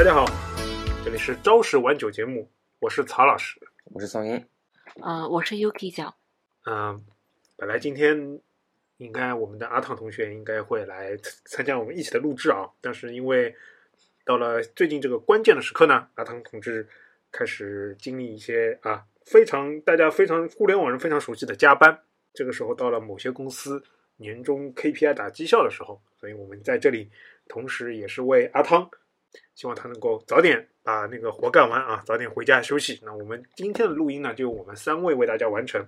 大家好，这里是朝十晚九节目，我是曹老师。我是宋英，呃，我是 Yuki 酱，嗯、本来今天应该我们的阿汤同学应该会来参参加我们一起的录制啊，但是因为到了最近这个关键的时刻呢，阿汤同志开始经历一些啊非常大家非常互联网人非常熟悉的加班。这个时候到了某些公司年终 KPI 打绩效的时候，所以我们在这里同时也是为阿汤，希望他能够早点把那个活干完啊，早点回家休息。那我们今天的录音呢，就由我们三位为大家完成。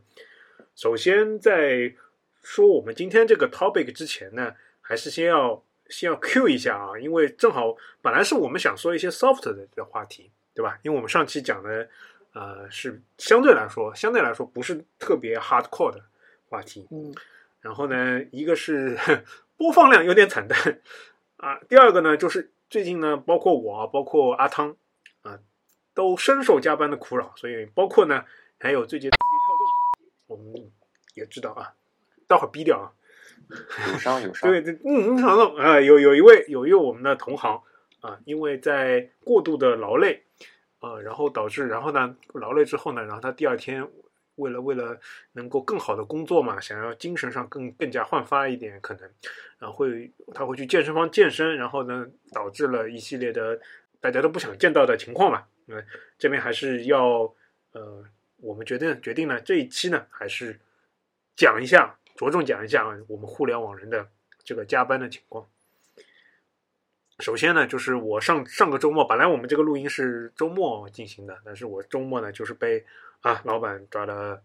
首先，在说我们今天这个 topic 之前呢，还是先要先要 Q 一下啊，因为正好本来是我们想说一些 soft 的的话题，对吧？因为我们上期讲的呃是相对来说相对来说不是特别 hardcore 的话题，嗯，然后呢，一个是 播放量有点惨淡啊，第二个呢就是最近呢，包括我，包括阿汤啊，都深受加班的苦扰，所以包括呢还有最近字节跳动，我们也知道啊，待会儿逼掉啊。有伤有伤。对 对，嗯，嗯，好的啊，有有一位有一位我们的同行啊，因为在过度的劳累，啊，然后导致，然后呢，劳累之后呢，然后他第二天为了为了能够更好的工作嘛，想要精神上更更加焕发一点，可能，然后会他会去健身房健身，然后呢，导致了一系列的大家都不想见到的情况嘛。嗯，这边还是要呃，我们决定决定呢，这一期呢，还是讲一下，着重讲一下我们互联网人的这个加班的情况。首先呢，就是我上上个周末，本来我们这个录音是周末进行的，但是我周末呢，就是被啊老板抓了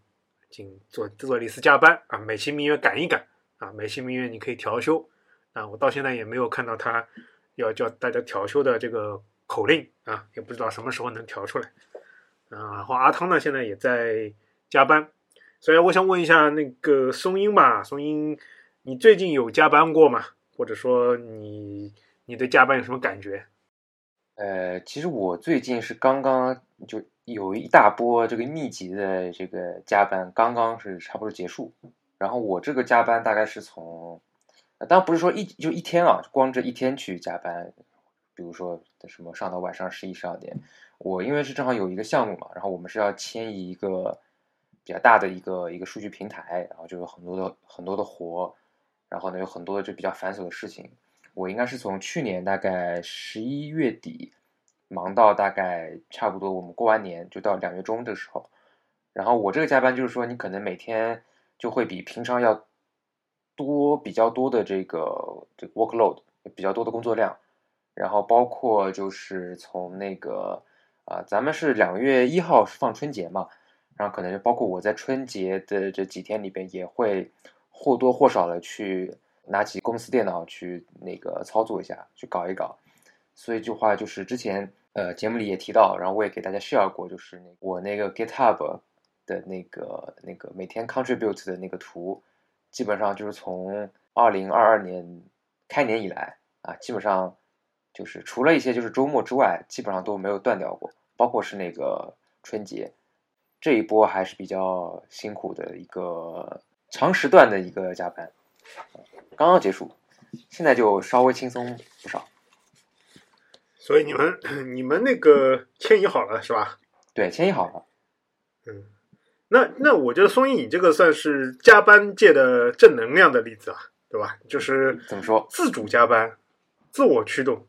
进做做了一次加班啊，美其名曰赶一赶啊，美其名曰你可以调休啊，我到现在也没有看到他要叫大家调休的这个口令啊，也不知道什么时候能调出来啊。然后阿汤呢，现在也在加班，所以我想问一下那个松英吧，松英，你最近有加班过吗？或者说你你对加班有什么感觉？呃，其实我最近是刚刚就有一大波这个密集的这个加班，刚刚是差不多结束。然后我这个加班大概是从，当然不是说一就一天啊，光这一天去加班，比如说什么上到晚上十一十二点。我因为是正好有一个项目嘛，然后我们是要迁移一个比较大的一个一个数据平台，然后就有很多的很多的活，然后呢有很多的就比较繁琐的事情。我应该是从去年大概十一月底忙到大概差不多我们过完年就到两月中的时候，然后我这个加班就是说你可能每天就会比平常要多比较多的这个这 workload 比较多的工作量，然后包括就是从那个啊、咱们是两月一号放春节嘛，然后可能就包括我在春节的这几天里边也会或多或少的去拿起公司电脑去那个操作一下，去搞一搞。所以这话就是之前呃节目里也提到，然后我也给大家 share 过，就是那我那个 GitHub 的那个那个每天 contribute 的那个图，基本上就是从二零二二年开年以来啊，基本上就是除了一些就是周末之外，基本上都没有断掉过，包括是那个春节这一波还是比较辛苦的一个长时段的一个加班，刚刚结束，现在就稍微轻松不少。所以你们 你们那个迁移好了是吧？对，迁移好了。嗯，那那我觉得松英你这个算是加班界的正能量的例子啊，对吧？就是怎么说自主加班，自我驱动。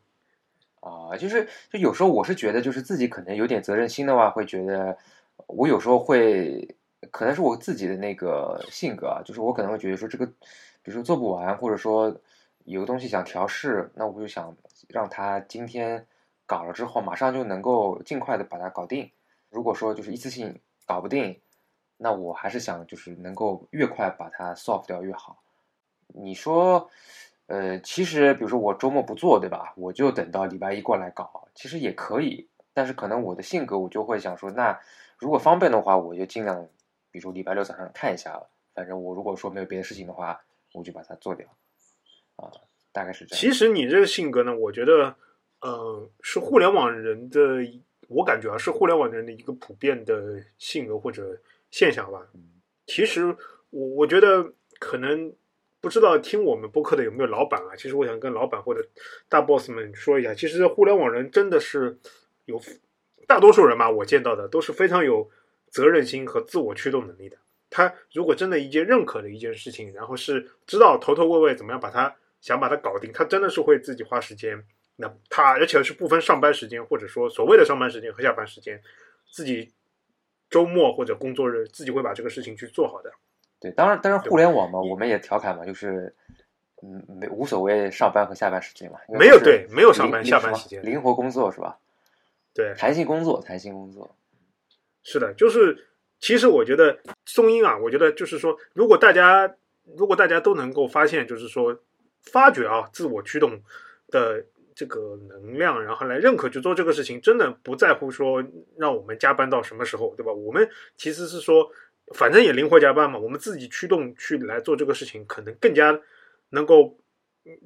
啊、就是就有时候我是觉得，就是自己可能有点责任心的话，会觉得我有时候会，可能是我自己的那个性格啊，就是我可能会觉得说这个，比如说做不完，或者说有个东西想调试，那我就想让他今天搞了之后，马上就能够尽快的把它搞定。如果说就是一次性搞不定，那我还是想就是能够越快把它 solve 掉越好。你说，呃，其实比如说我周末不做，对吧？我就等到礼拜一过来搞，其实也可以。但是可能我的性格，我就会想说，那如果方便的话，我就尽量，比如说礼拜六早上看一下了。反正我如果说没有别的事情的话，我就把它做掉。啊，大概是这样。其实你这个性格呢，我觉得，呃，是互联网人的，我感觉啊，是互联网人的一个普遍的性格或者现象吧。其实我我觉得可能不知道听我们播客的有没有老板啊？其实我想跟老板或者大 boss 们说一下，其实互联网人真的是有大多数人嘛，我见到的都是非常有责任心和自我驱动能力的。他如果真的一件认可的一件事情，然后是知道头头尾尾怎么样把它想把它搞定，他真的是会自己花时间。那他而且是不分上班时间，或者说所谓的上班时间和下班时间，自己周末或者工作日自己会把这个事情去做好的。对，当然，当然，互联网嘛，我们也调侃嘛，就是，嗯，没无所谓上班和下班时间嘛，没有对没有上班下班时间灵灵活工作是吧？对，弹性工作，弹性工作，是的，就是其实我觉得松音啊，我觉得就是说，如果大家如果大家都能够发现，就是说发掘啊自我驱动的这个能量，然后来认可去做这个事情，真的不在乎说让我们加班到什么时候，对吧？我们其实是说，反正也灵活加班嘛，我们自己驱动去来做这个事情，可能更加能够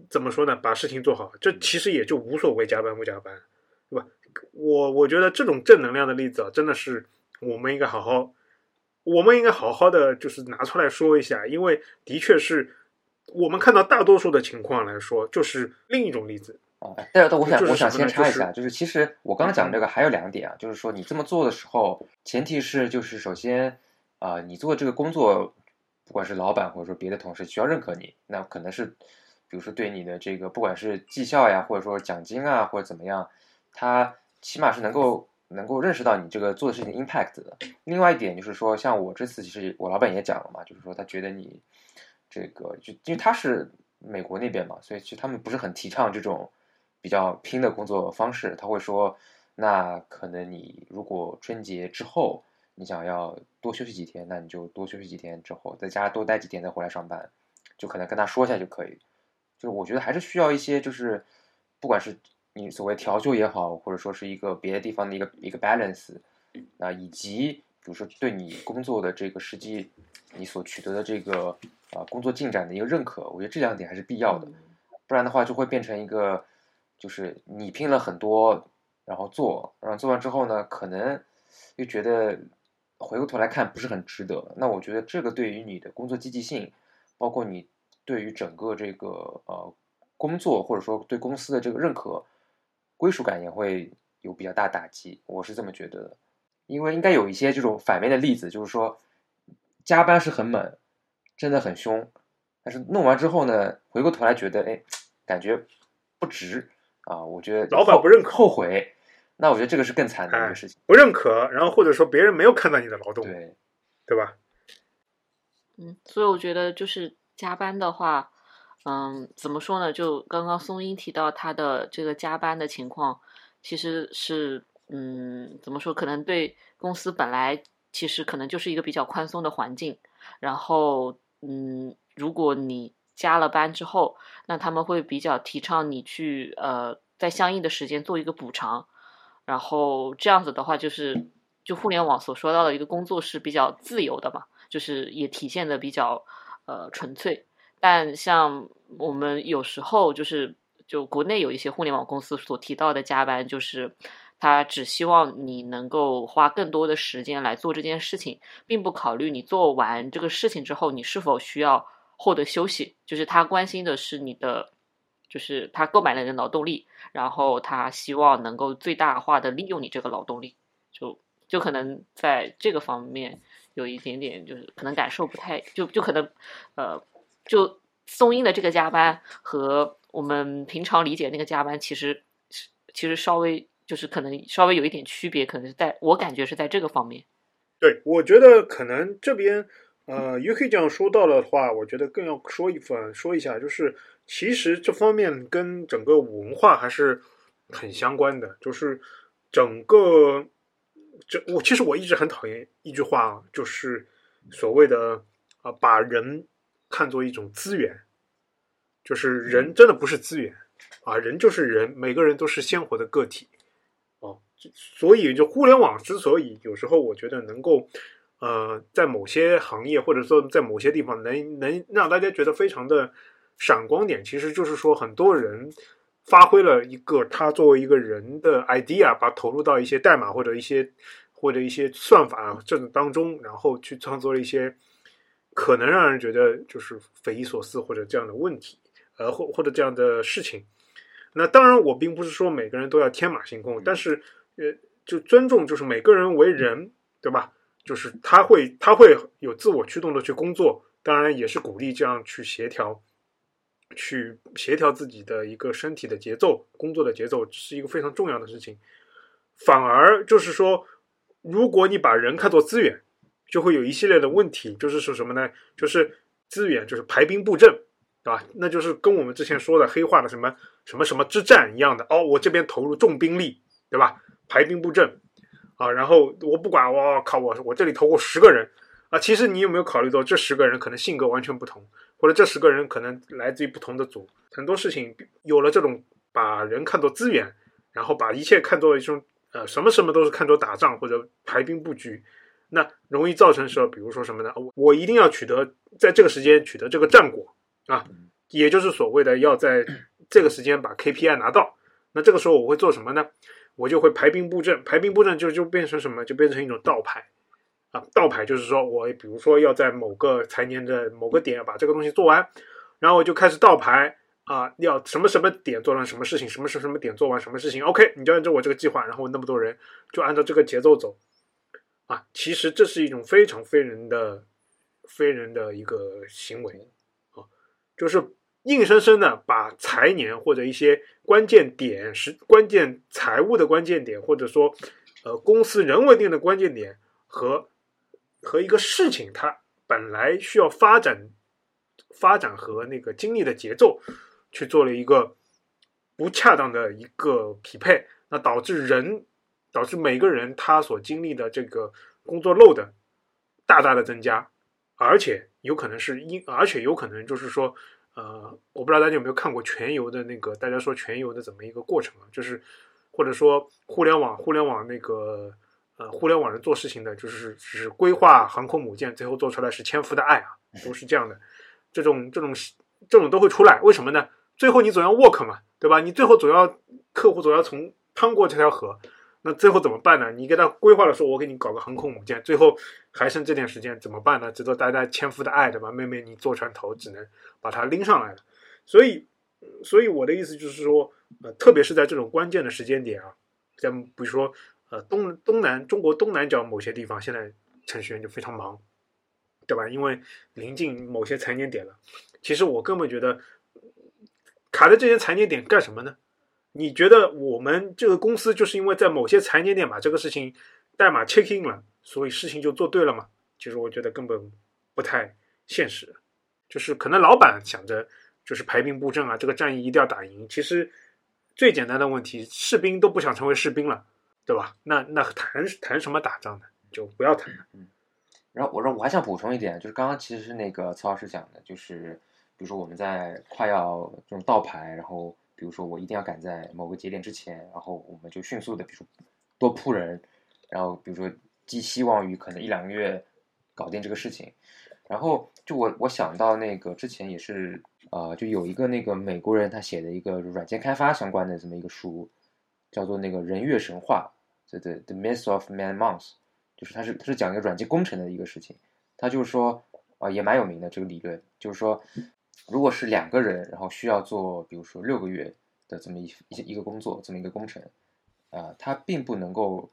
怎么说呢？把事情做好，这其实也就无所谓加班不加班，对吧？我我觉得这种正能量的例子啊，真的是我们应该好好，我们应该好好的就是拿出来说一下，因为的确是我们看到大多数的情况来说，就是另一种例子。啊，但是我想我想先插一下，就是其实我刚刚讲这个还有两点啊，就是说你这么做的时候，前提是就是首先啊、你做这个工作，不管是老板或者说别的同事需要认可你，那可能是比如说对你的这个不管是绩效呀，或者说奖金啊，或者怎么样，他起码是能够能够认识到你这个做的事情的 impact 的。另外一点就是说，像我这次其实我老板也讲了嘛，就是说他觉得你这个就因为他是美国那边嘛，所以其实他们不是很提倡这种比较拼的工作方式。他会说，那可能你如果春节之后你想要多休息几天，那你就多休息几天之后，在家多待几天再回来上班，就可能跟他说一下就可以。就是我觉得还是需要一些，就是不管是你所谓调休也好，或者说是一个别的地方的一个一个 balance，啊，以及比如说对你工作的这个实际你所取得的这个啊工作进展的一个认可，我觉得这两点还是必要的，不然的话就会变成一个就是你拼了很多，然后做，然后做完之后呢，可能又觉得回过头来看不是很值得。那我觉得这个对于你的工作积极性，包括你对于整个这个呃工作或者说对公司的这个认可归属感也会有比较大打击，我是这么觉得的。因为应该有一些这种反面的例子，就是说加班是很猛，真的很凶，但是弄完之后呢，回过头来觉得哎，感觉不值啊，我觉得老板不认可后悔，那我觉得这个是更惨的一个事情。不认可，然后或者说别人没有看到你的劳动，对，对吧？嗯，所以我觉得就是加班的话，嗯，怎么说呢？就刚刚松英提到他的这个加班的情况，其实是，嗯，怎么说？可能对公司本来其实可能就是一个比较宽松的环境，然后，嗯，如果你加了班之后，那他们会比较提倡你去，呃，在相应的时间做一个补偿，然后这样子的话，就是就互联网所说到的一个工作是比较自由的嘛。就是也体现的比较呃纯粹，但像我们有时候就是就国内有一些互联网公司所提到的加班，就是他只希望你能够花更多的时间来做这件事情，并不考虑你做完这个事情之后你是否需要获得休息，就是他关心的是你的。就是他购买了你的劳动力，然后他希望能够最大化的利用你这个劳动力，就就可能在这个方面有一点点，就是可能感受不太，就就可能，呃，就松音的这个加班和我们平常理解那个加班，其实其实稍微就是可能稍微有一点区别，可能是在我感觉是在这个方面。对，我觉得可能这边呃，UK 这样说到的话，我觉得更要说一份说一下，就是其实这方面跟整个文化还是很相关的，就是整个这我其实我一直很讨厌一句话啊，就是所谓的啊、把人看作一种资源，就是人真的不是资源啊，人就是人，每个人都是鲜活的个体。哦，所以就互联网之所以有时候我觉得能够，呃，在某些行业或者说在某些地方能能让大家觉得非常的闪光点，其实就是说很多人发挥了一个他作为一个人的 idea，把投入到一些代码或者一些或者一些算法这种当中，然后去创作了一些可能让人觉得就是匪夷所思或者这样的问题，呃，或或者这样的事情。那当然，我并不是说每个人都要天马行空，但是呃，就尊重，就是每个人为人，对吧？就是他会他会有自我驱动的去工作，当然也是鼓励这样去协调，去协调自己的一个身体的节奏、工作的节奏，是一个非常重要的事情。反而就是说，如果你把人看作资源，就会有一系列的问题，就是说什么呢？就是资源就是排兵布阵，对吧？那就是跟我们之前说的黑化的什么什么什么之战一样的哦，我这边投入重兵力，对吧？排兵布阵啊，然后我不管，我靠，我我这里投过十个人啊。其实你有没有考虑到，这十个人可能性格完全不同，或者这十个人可能来自于不同的组，很多事情有了这种把人看作资源，然后把一切看作一种。呃，什么什么都是看作打仗或者排兵布局，那容易造成说，比如说什么呢？我我一定要取得在这个时间取得这个战果啊，也就是所谓的要在这个时间把 KPI 拿到。那这个时候我会做什么呢？我就会排兵布阵，排兵布阵就就变成什么？就变成一种倒排啊，倒排就是说我比如说要在某个财年的某个点把这个东西做完，然后我就开始倒排。啊，要什么什么点做完什么事情，什么什么什么点做完什么事情，OK，你就按照我这个计划，然后那么多人就按照这个节奏走，啊，其实这是一种非常非人的、非人的一个行为，啊，就是硬生生的把财年或者一些关键点是关键财务的关键点，或者说呃公司人为定的关键点和和一个事情它本来需要发展发展和那个经历的节奏。去做了一个不恰当的一个匹配，那导致人导致每个人他所经历的这个工作 load 大大的增加，而且有可能是因，而且有可能就是说，呃，我不知道大家有没有看过全游的那个，大家说全游的怎么一个过程啊？就是或者说互联网互联网那个呃互联网人做事情的，就是是规划航空母舰，最后做出来是千夫的爱啊，都是这样的，这种这种这种都会出来，为什么呢？最后你总要 work 嘛，对吧？你最后总要客户总要从趟过这条河，那最后怎么办呢？你给他规划了说，我给你搞个航空母舰，最后还剩这点时间怎么办呢？值得大家千夫的爱，对吧？妹妹，你坐船头只能把它拎上来了。所以，所以我的意思就是说，呃，特别是在这种关键的时间点啊，像比如说，呃，东东南中国东南角某些地方，现在程序员就非常忙，对吧？因为临近某些财年点了。其实我根本觉得。卡在这些财年点干什么呢？你觉得我们这个公司就是因为在某些财年点把这个事情代码 check in 了，所以事情就做对了吗？其实我觉得根本不太现实。就是可能老板想着就是排兵布阵啊，这个战役一定要打赢。其实最简单的问题，士兵都不想成为士兵了，对吧？那那谈谈什么打仗呢？就不要谈了。嗯。然后我说我还想补充一点，就是刚刚其实是那个曹老师讲的，就是。比如说我们在快要这种倒排，然后比如说我一定要赶在某个节点之前，然后我们就迅速的，比如说多铺人，然后比如说寄希望于可能一两个月搞定这个事情。然后就我我想到那个之前也是呃，就有一个那个美国人他写的一个软件开发相关的这么一个书，叫做那个人月神话，这 the the myth of man Month，就是他是他是讲一个软件工程的一个事情，他就是说啊也蛮有名的这个理论，就是说。如果是两个人，然后需要做，比如说六个月的这么一一一个工作，这么一个工程，啊，它并不能够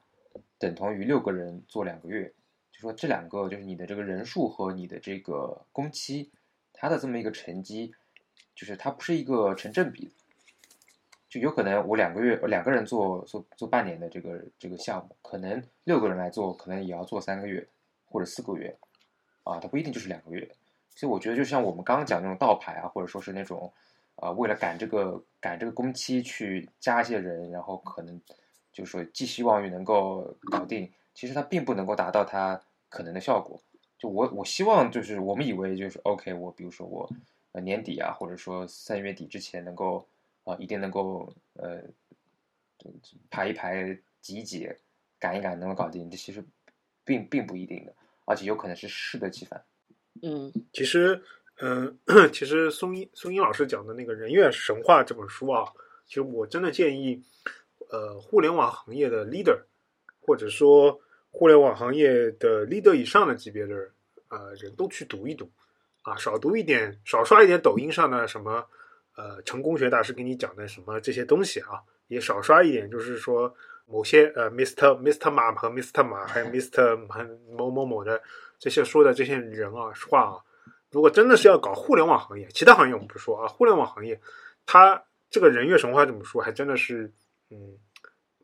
等同于六个人做两个月。就说这两个，就是你的这个人数和你的这个工期，它的这么一个成绩，就是它不是一个成正比。就有可能我两个月，我两个人做做做半年的这个这个项目，可能六个人来做，可能也要做三个月或者四个月，啊，它不一定就是两个月。所以我觉得，就像我们刚刚讲那种倒排啊，或者说是那种，啊，为了赶这个赶这个工期去加一些人，然后可能就是说寄希望于能够搞定，其实它并不能够达到它可能的效果。就我我希望就是我们以为就是 OK，我比如说我呃年底啊，或者说三月底之前能够啊一定能够呃排一排挤一挤赶一赶能够搞定，这其实并并不一定的，而且有可能是适得其反。嗯，其实，嗯，其实松英松英老师讲的那个《人月神话》这本书啊，其实我真的建议，呃，互联网行业的 leader，或者说互联网行业的 leader 以上的级别的人，呃人都去读一读啊，少读一点，少刷一点抖音上的什么呃成功学大师给你讲的什么这些东西啊，也少刷一点，就是说某些呃 Mr. Mr. 马和 Mr. 马还有 Mr. 某某某的这些说的这些人啊话啊，如果真的是要搞互联网行业，其他行业我们不说啊，互联网行业，他这个人月神话这么说，还真的是嗯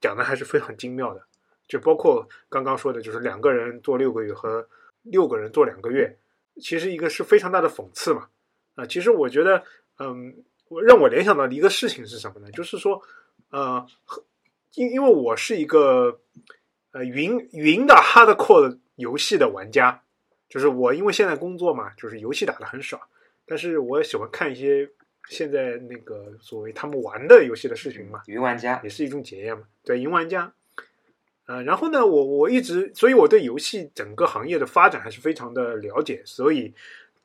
讲的还是非常精妙的。就包括刚刚说的，就是两个人做六个月和六个人做两个月，其实一个是非常大的讽刺嘛。啊，其实我觉得，嗯，我让我联想到的一个事情是什么呢？就是说，呃，因因为我是一个呃云云的 hardcore 游戏的玩家，就是我因为现在工作嘛，就是游戏打的很少，但是我也喜欢看一些现在那个所谓他们玩的游戏的视频嘛，云玩家也是一种检验嘛。对，云玩家。呃，然后呢，我我一直，所以我对游戏整个行业的发展还是非常的了解，所以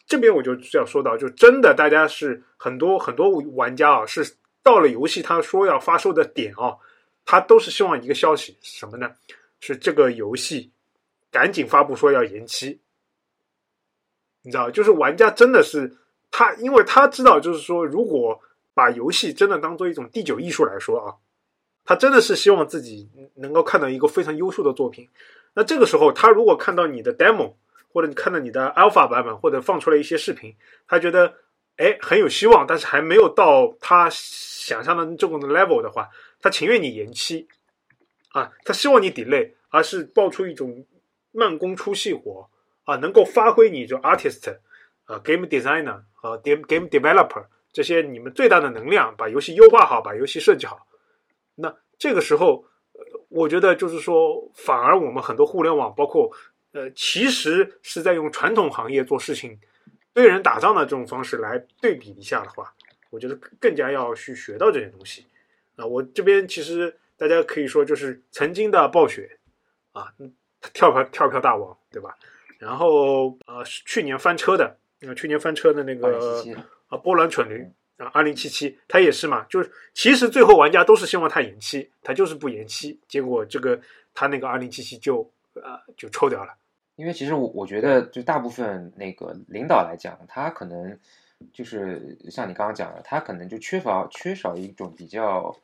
这边我就要说到，就真的大家是很多很多玩家啊，是到了游戏他说要发售的点啊，他都是希望一个消息什么呢？是这个游戏赶紧发布，说要延期。你知道，就是玩家真的是他，因为他知道，就是说，如果把游戏真的当做一种第九艺术来说啊。他真的是希望自己能够看到一个非常优秀的作品。那这个时候，他如果看到你的 demo，或者你看到你的 alpha 版本，或者放出来一些视频，他觉得哎很有希望，但是还没有到他想象的这种 level 的话，他情愿你延期啊，他希望你 delay，而是爆出一种慢工出细活啊，能够发挥你这 artist、呃 game designer 和 game game developer 这些你们最大的能量，把游戏优化好，把游戏设计好。那这个时候，我觉得就是说，反而我们很多互联网，包括呃，其实是在用传统行业做事情、对人打仗的这种方式来对比一下的话，我觉得更加要去学到这些东西。啊，我这边其实大家可以说就是曾经的暴雪啊，跳票跳票大王，对吧？然后呃，去年翻车的，去年翻车的那个啊，波兰蠢驴。啊，二零七七，它也是嘛，就是其实最后玩家都是希望它延期，它就是不延期，结果这个它那个二零七七就呃就抽掉了。因为其实我我觉得，就大部分那个领导来讲，他可能就是像你刚刚讲的，他可能就缺乏缺少一种比较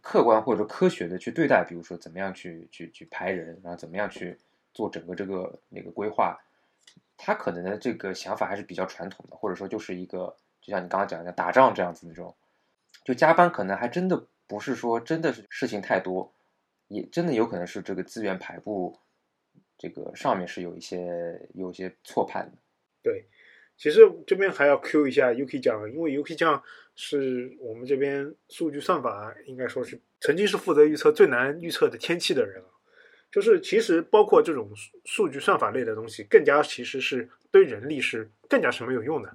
客观或者科学的去对待，比如说怎么样去去去排人，然后怎么样去做整个这个那个规划，他可能的这个想法还是比较传统的，或者说就是一个。就像你刚刚讲的打仗这样子那种，就加班可能还真的不是说真的是事情太多，也真的有可能是这个资源排布这个上面是有一些有一些错判的。对，其实这边还要 Q 一下 UK 酱，因为 UK 酱是我们这边数据算法应该说是曾经是负责预测最难预测的天气的人啊。就是其实包括这种数数据算法类的东西，更加其实是对人力是更加是没有用的。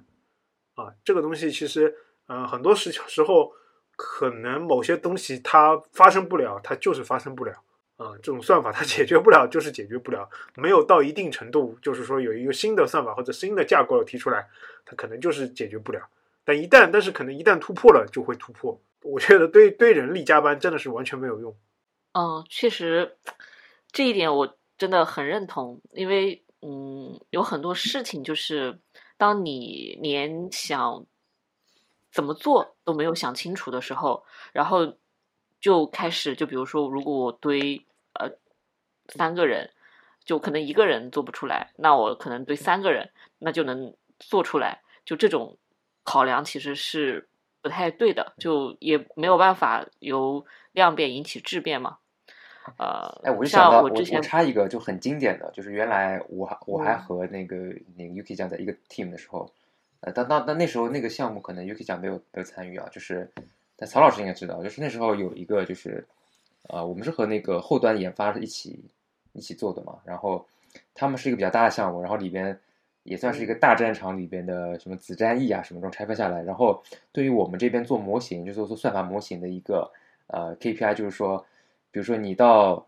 啊，这个东西其实，嗯，很多时时候可能某些东西它发生不了，它就是发生不了啊。这种算法它 解决不了，就是解决不了，没有到一定程度，就是说有一个新的算法或者新的架构提出来，它可能就是解决不了。但一旦，但是可能一旦突破了，就会突破。我觉得对对人力加班真的是完全没有用。嗯，确实，这一点我真的很认同，因为嗯，有很多事情就是。当你连想怎么做都没有想清楚的时候，然后就开始，就比如说，如果我堆呃三个人，就可能一个人做不出来，那我可能堆三个人，那就能做出来。就这种考量其实是不太对的，就也没有办法由量变引起质变嘛。呃，哎，我就想到我我插一个就很经典的就是原来我我还和那个那个 uki 酱在一个 team 的时候，呃，当当但那时候那个项目可能 uki 酱没有没有参与啊，就是但曹老师应该知道，就是那时候有一个就是，呃，我们是和那个后端研发一起一起做的嘛，然后他们是一个比较大的项目，然后里边也算是一个大战场里边的什么子战役啊什么这种拆分下来，然后对于我们这边做模型，就是做算法模型的一个呃 KPI，就是说。比如说你到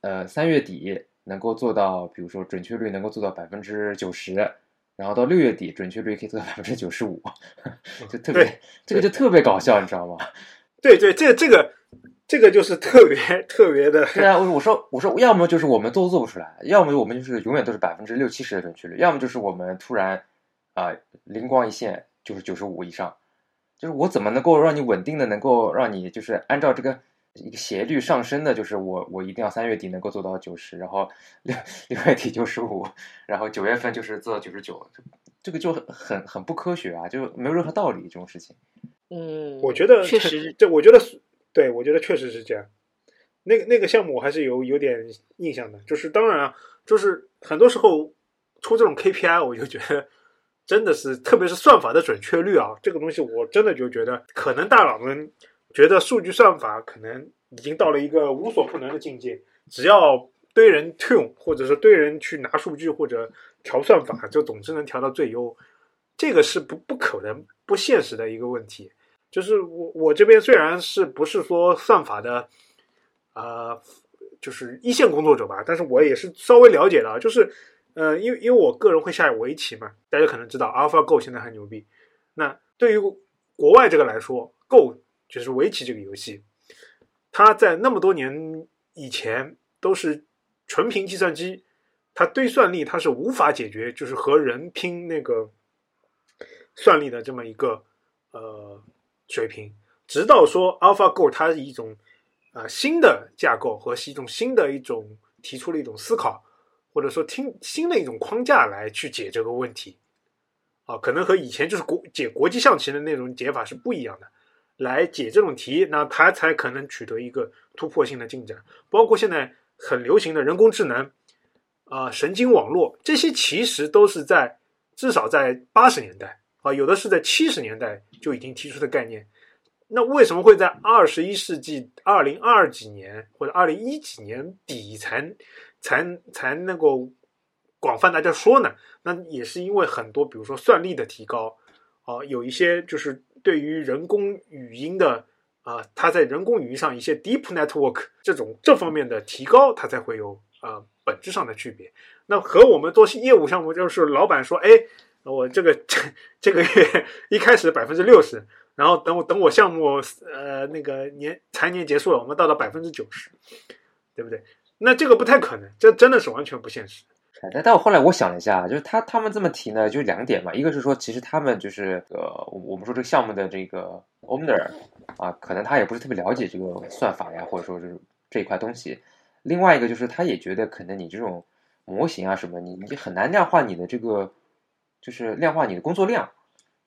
呃三月底能够做到，比如说准确率能够做到百分之九十，然后到六月底准确率可以做到百分之九十五，就特别这个就特别搞笑，你知道吗？对对，这这个这个就是特别特别的，对啊，我我说我说，要么就是我们都做不出来，要么我们就是永远都是百分之六七十的准确率，要么就是我们突然啊、灵光一现就是九十五以上，就是我怎么能够让你稳定的能够让你就是按照这个一个斜率上升的，就是我我一定要三月底能够做到九十，然后 六六月底九十五，然后九月份就是做到九十九，这个就很很很不科学啊，就没有任何道理这种事情。嗯，我觉得确实，这我觉得是对，我觉得确实是这样。那个那个项目我还是有有点印象的，就是当然啊，就是很多时候出这种 KPI，我就觉得真的是，特别是算法的准确率啊，这个东西我真的就觉得，可能大佬们觉得数据算法可能已经到了一个无所不能的境界，只要堆人 tune，或者是堆人去拿数据或者调算法，就总之能调到最优，这个是不不可能、不现实的一个问题。就是我我这边虽然是不是说算法的，呃，就是一线工作者吧，但是我也是稍微了解的，就是呃，因为因为我个人会下围棋嘛，大家可能知道 AlphaGo 现在很牛逼。那对于国外这个来说，Go 就是围棋这个游戏，它在那么多年以前都是纯凭计算机，它堆算力它是无法解决，就是和人拼那个算力的这么一个呃水平。直到说 AlphaGo 它是一种啊、呃新的架构和是一种新的一种提出了一种思考，或者说听新的一种框架来去解这个问题啊，可能和以前就是国解国际象棋的那种解法是不一样的。来解这种题，那它才可能取得一个突破性的进展。包括现在很流行的人工智能啊、神经网络，这些其实都是在至少在八十年代啊，有的是在七十年代就已经提出的概念。那为什么会在二十一世纪二零二几年或者二零一几年底才才才能够广泛大家说呢？那也是因为很多，比如说算力的提高，啊、有一些就是对于人工语音的啊、它在人工语音上一些 deep network 这种这方面的提高，它才会有啊、本质上的区别。那和我们做业务项目，就是老板说，哎，我这个这 这个月一开始百分之六十，然后等我等我项目呃那个年财年结束了，我们到了百分之九十，对不对？那这个不太可能，这真的是完全不现实。但但我后来我想了一下，就是他他们这么提呢，就两点嘛，一个是说，其实他们就是呃，我我们说这个项目的这个 owner 啊，可能他也不是特别了解这个算法呀，或者说是这一块东西。另外一个就是他也觉得，可能你这种模型啊什么，你你很难量化你的这个，就是量化你的工作量。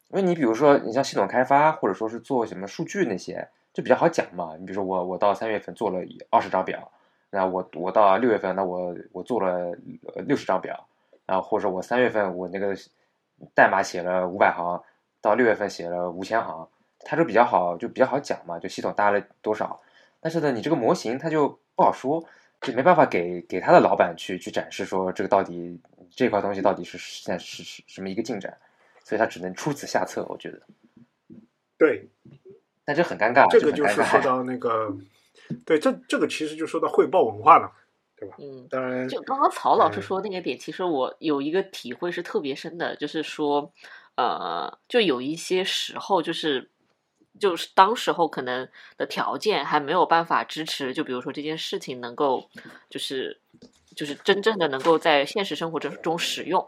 因为你比如说，你像系统开发，或者说是做什么数据那些，就比较好讲嘛。你比如说我我到三月份做了二十张表，那我我到六月份，那我我做了六十张表，然后或者我三月份我那个代码写了五百行，到六月份写了五千行，它就比较好，就比较好讲嘛，就系统搭了多少。但是呢，你这个模型它就不好说，就没办法给给他的老板去去展示说这个到底这块东西到底是现在是是什么一个进展，所以他只能出此下策，我觉得。对，但这很尴尬，这个就。是说到那个，对，这这个其实就说到汇报文化了，对吧嗯，当然，就刚刚曹老师嗯说那个点，其实我有一个体会是特别深的，就是说，呃，就有一些时候，就是就是当时候可能的条件还没有办法支持，就比如说这件事情能够，就是就是真正的能够在现实生活中中使用。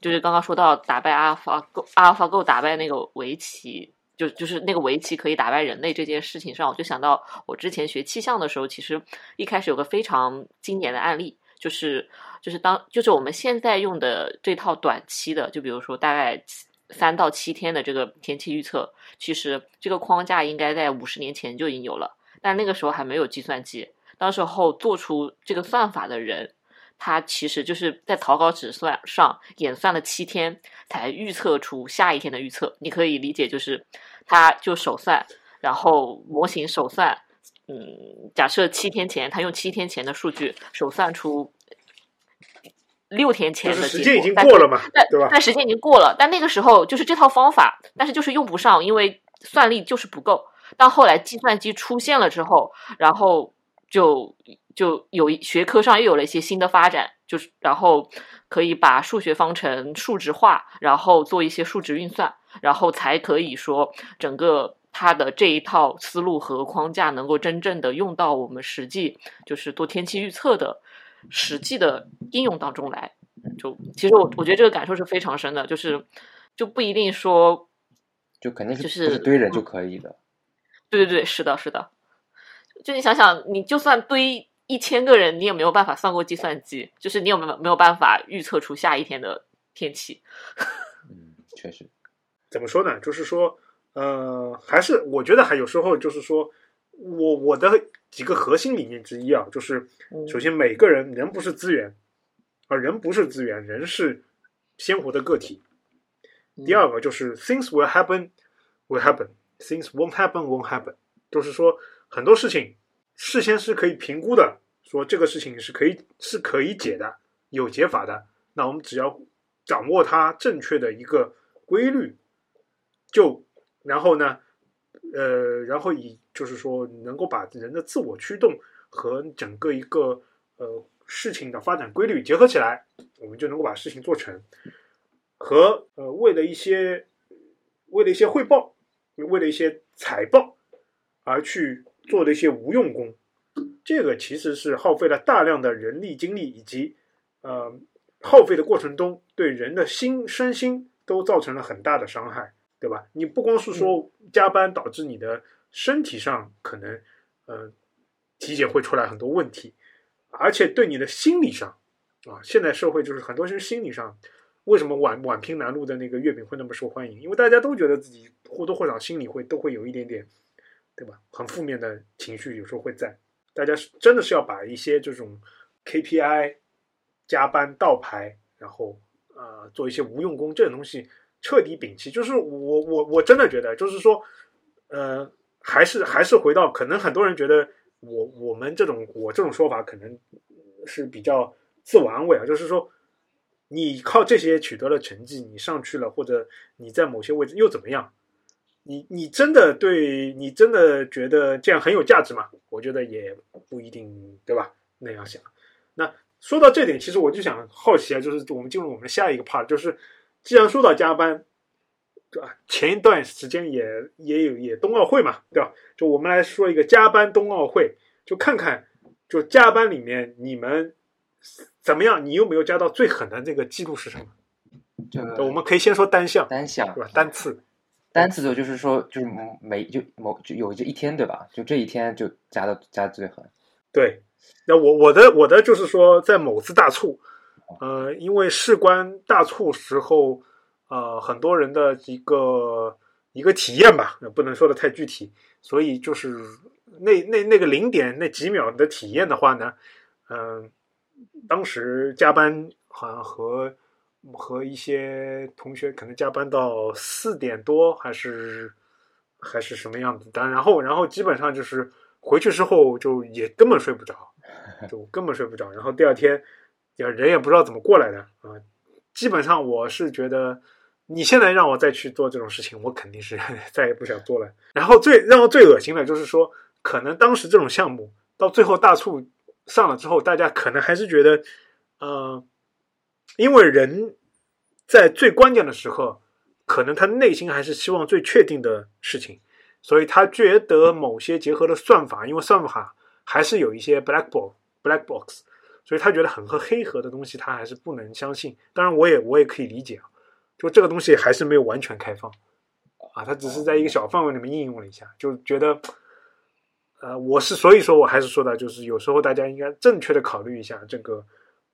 就是刚刚说到打败阿尔法 Go，阿尔法 Go 打败那个围棋，就就是那个围棋可以打败人类这件事情上，我就想到我之前学气象的时候，其实一开始有个非常经典的案例，就是就是当就是我们现在用的这套短期的，就比如说大概三到七天的这个天气预测，其实这个框架应该在五十年前就已经有了，但那个时候还没有计算机，当时候做出这个算法的人。他其实就是在草稿纸算上演算了七天，才预测出下一天的预测。你可以理解就是，他就手算，然后模型手算，嗯，假设七天前他用七天前的数据手算出六天前的，时间已经过了嘛，但对吧？但时间已经过了，但那个时候就是这套方法，但是就是用不上，因为算力就是不够。到后来计算机出现了之后，然后就就有一学科上又有了一些新的发展，就是然后可以把数学方程数值化，然后做一些数值运算，然后才可以说整个它的这一套思路和框架能够真正的用到我们实际就是做天气预测的实际的应用当中来。就其实我我觉得这个感受是非常深的，就是就不一定说，就肯定是就是堆人就可以的。对对对，是的，是的。就你想想，你就算堆一千个人，你也没有办法算过计算机，就是你有没有没有办法预测出下一天的天气？嗯，确实，怎么说呢？就是说，呃，还是我觉得还有时候就是说，我我的几个核心理念之一啊，就是嗯首先每个人人不是资源，啊人不是资源，人是鲜活的个体。第二个就是 things will happen will happen，things won't happen won't happen，就是说很多事情事先是可以评估的，说这个事情是可以是可以解的，有解法的。那我们只要掌握它正确的一个规律，就然后呢，呃，然后以就是说能够把人的自我驱动和整个一个呃事情的发展规律结合起来，我们就能够把事情做成。和呃为了一些为了一些汇报，为了一些财报而去做的一些无用功，这个其实是耗费了大量的人力精力以及呃耗费的过程中，对人的心身心都造成了很大的伤害，对吧？你不光是说加班导致你的身体上可能呃体检会出来很多问题，而且对你的心理上啊，现在社会就是很多人心理上。为什么宛宛平南路的那个月饼会那么受欢迎？因为大家都觉得自己或多或少心里会都会有一点点，对吧？很负面的情绪有时候会在。大家真的是要把一些这种 KPI、加班倒排，然后呃做一些无用功这种东西彻底摒弃。就是我我我真的觉得，就是说，呃，还是还是回到可能很多人觉得我我们这种我这种说法可能是比较自我安慰啊，就是说。你靠这些取得了成绩，你上去了，或者你在某些位置又怎么样？你你真的对你真的觉得这样很有价值吗？我觉得也不一定，对吧？那样想。那说到这点，其实我就想好奇啊，就是我们进入我们下一个 part，就是既然说到加班，对吧？前一段时间也也有也冬奥会嘛，对吧？就我们来说一个加班冬奥会，就看看就加班里面你们。怎么样？你有没有加到最狠的这个记录是什么？这我们可以先说单项，单项对吧？单次，单次的就是说，就是每就某就有这一天对吧？就这一天就加的加的最狠。对，那我我的我的就是说，在某次大促，呃，因为事关大促时候，呃，很多人的一个一个体验吧，不能说的太具体，所以就是那那那个零点那几秒的体验的话呢，嗯、呃。当时加班好像和和一些同学可能加班到四点多，还是还是什么样子。但然后然后基本上就是回去之后就也根本睡不着，就根本睡不着。然后第二天也人也不知道怎么过来的啊。基本上我是觉得，你现在让我再去做这种事情，我肯定是 再也不想做了。然后最让我最恶心的就是说，可能当时这种项目到最后大促。上了之后，大家可能还是觉得，呃，因为人在最关键的时候，可能他内心还是希望最确定的事情，所以他觉得某些结合的算法，因为算法还是有一些 black box black box，所以他觉得很和黑盒的东西，他还是不能相信。当然，我也我也可以理解啊，就这个东西还是没有完全开放啊，他只是在一个小范围里面应用了一下，就觉得。呃，我是所以说，我还是说的，就是有时候大家应该正确的考虑一下这个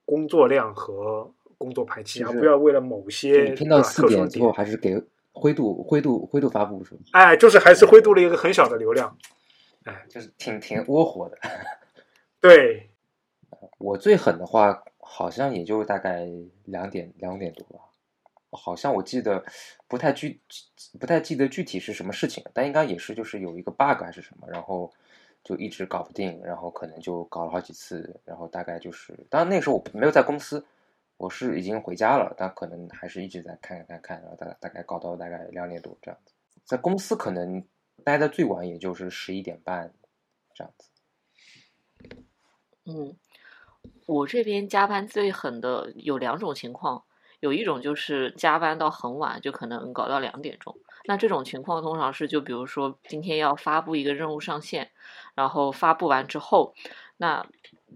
工作量和工作排期，而不要为了某些拼到四点之后，还是给灰度灰度灰度发布是吧？哎，就是还是灰度了一个很小的流量，哎，就是挺挺窝火的。对，我最狠的话，好像也就大概两点两点多吧，好像我记得不太具不太记得具体是什么事情，但应该也是就是有一个 bug 还是什么，然后。就一直搞不定，然后可能就搞了好几次，然后大概就是，当然那时候我没有在公司，我是已经回家了，但可能还是一直在看看看看，然后大大概搞到大概两点多这样子，在公司可能待的最晚也就是十一点半这样子。嗯，我这边加班最狠的有两种情况，有一种就是加班到很晚，就可能搞到两点钟。那这种情况通常是就比如说今天要发布一个任务上线，然后发布完之后，那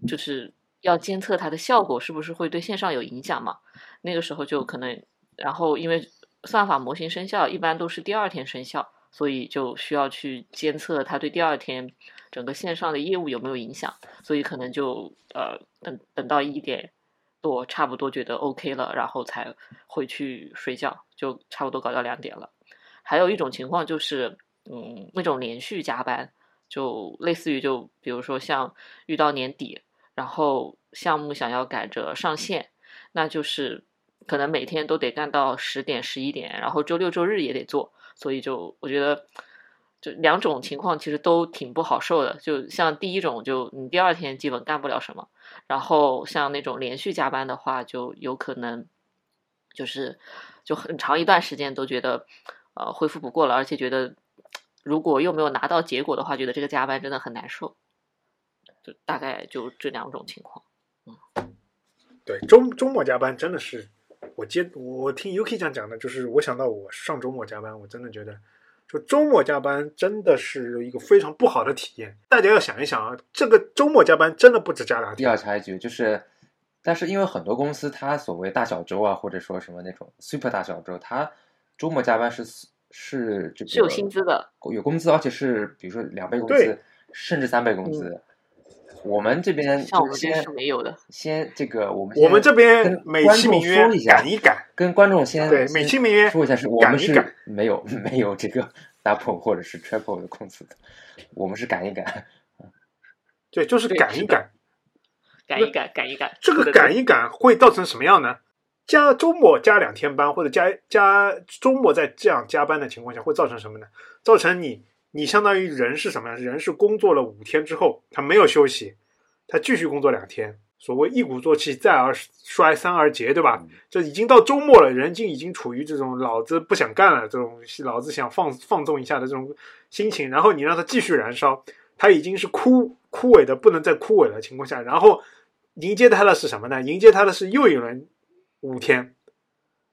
就是要监测它的效果是不是会对线上有影响嘛？那个时候就可能，然后因为算法模型生效一般都是第二天生效，所以就需要去监测它对第二天整个线上的业务有没有影响，所以可能就呃等等到一点多差不多觉得 OK 了，然后才回去睡觉，就差不多搞到两点了。还有一种情况就是，嗯，那种连续加班，就类似于就比如说像遇到年底，然后项目想要赶着上线，那就是可能每天都得干到十点十一点，然后周六周日也得做，所以就我觉得。就两种情况其实都挺不好受的，就像第一种，就你第二天基本干不了什么，然后像那种连续加班的话，就有可能就是就很长一段时间都觉得呃恢复不过了，而且觉得如果又没有拿到结果的话，觉得这个加班真的很难受。就大概就这两种情况。嗯对，周周末加班真的是，我接我听 Yuki 这样讲的，就是我想到我上周末加班，我真的觉得，就周末加班真的是一个非常不好的体验。大家要想一想啊，这个周末加班真的不止加两第二天，插一句就是，但是因为很多公司它所谓大小周啊，或者说什么那种 super 大小周，它周末加班是是这个是有薪资的，有工资，而且是比如说两倍工资，甚至三倍工资。我们这边像我们这边是先是没有的。先这个我们我们这边跟美观众其名曰说一下赶一赶，跟观众先对美其名曰说一下，是我们是赶一赶没有没有这个 double 或者是 triple 的工资的，我们是赶一赶。对，就是赶一赶。赶一赶，赶一赶。这个赶一赶会造成什么样呢？加周末加两天班，或者加加周末在这样加班的情况下，会造成什么呢？造成你你相当于人是什么呀？人是工作了五天之后，他没有休息，他继续工作两天。所谓一鼓作气，再而衰，三而竭，对吧？这已经到周末了，人就已经处于这种老子不想干了，这种老子想放放纵一下的这种心情。然后你让他继续燃烧，他已经是枯枯萎的不能再枯萎的情况下，然后迎接他的是什么呢？迎接他的是又一轮五天。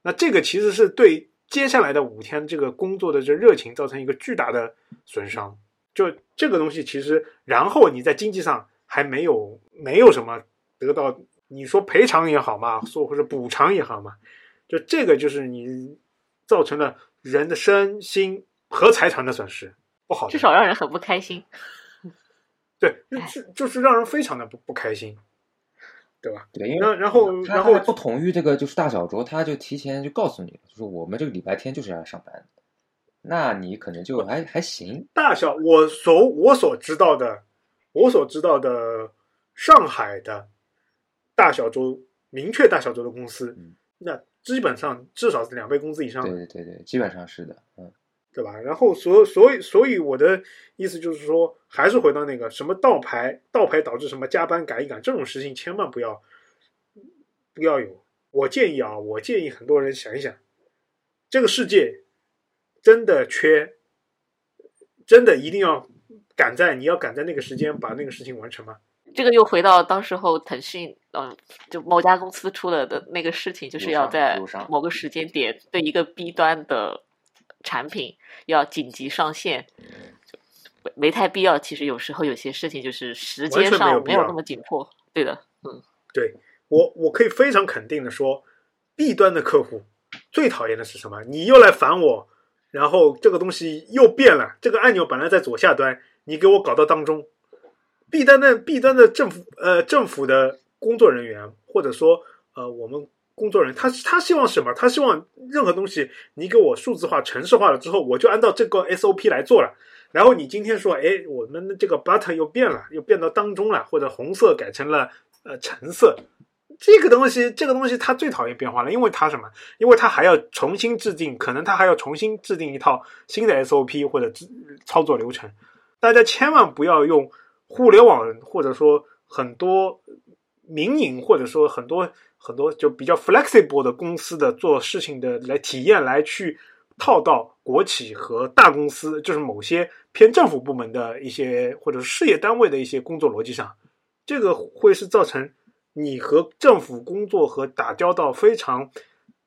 那这个其实是对接下来的五天这个工作的这热情造成一个巨大的损伤。就这个东西，其实然后你在经济上还没有没有什么得到，你说赔偿也好嘛，说或者补偿也好嘛，就这个就是你造成了人的身心和财产的损失，不好。至少让人很不开心。对，就是就是让人非常的不不开心，对吧？对，因为然然后然后不同于这个就是大小周，他就提前就告诉你了，就是我们这个礼拜天就是要上班，那你可能就还还行。大小我所我所知道的，我所知道的上海的大小周明确大小周的公司，嗯那基本上至少是两倍工资以上对，对对对，基本上是的，嗯，对吧？然后所所以所以我的意思就是说，还是回到那个什么倒排，倒排导致什么加班赶一赶这种事情，千万不要不要有。我建议啊，我建议很多人想一想，这个世界真的缺，真的一定要赶在你要赶在那个时间把那个事情完成吗？这个又回到当时候腾讯，嗯、就某家公司出了的那个事情，就是要在某个时间点对一个 B 端的产品要紧急上线，就没没太必要。其实有时候有些事情就是时间上没有那么紧迫。对的，嗯，对我，我可以非常肯定的说，B 端的客户最讨厌的是什么？你又来烦我，然后这个东西又变了，这个按钮本来在左下端，你给我搞到当中。B 端的 B 端的政府呃政府的工作人员，或者说呃我们工作人员，他他希望什么？他希望任何东西你给我数字化、城市化了之后，我就按照这个 SOP 来做了。然后你今天说，哎，我们的这个 button 又变了，又变到当中了，或者红色改成了呃橙色，这个东西，这个东西他最讨厌变化了，因为他什么？因为他还要重新制定，可能他还要重新制定一套新的 SOP 或者操作流程。大家千万不要用互联网或者说很多民营或者说很多很多就比较 flexible 的公司的做事情的来体验来去套到国企和大公司，就是某些偏政府部门的一些或者事业单位的一些工作逻辑上，这个会是造成你和政府工作和打交道非常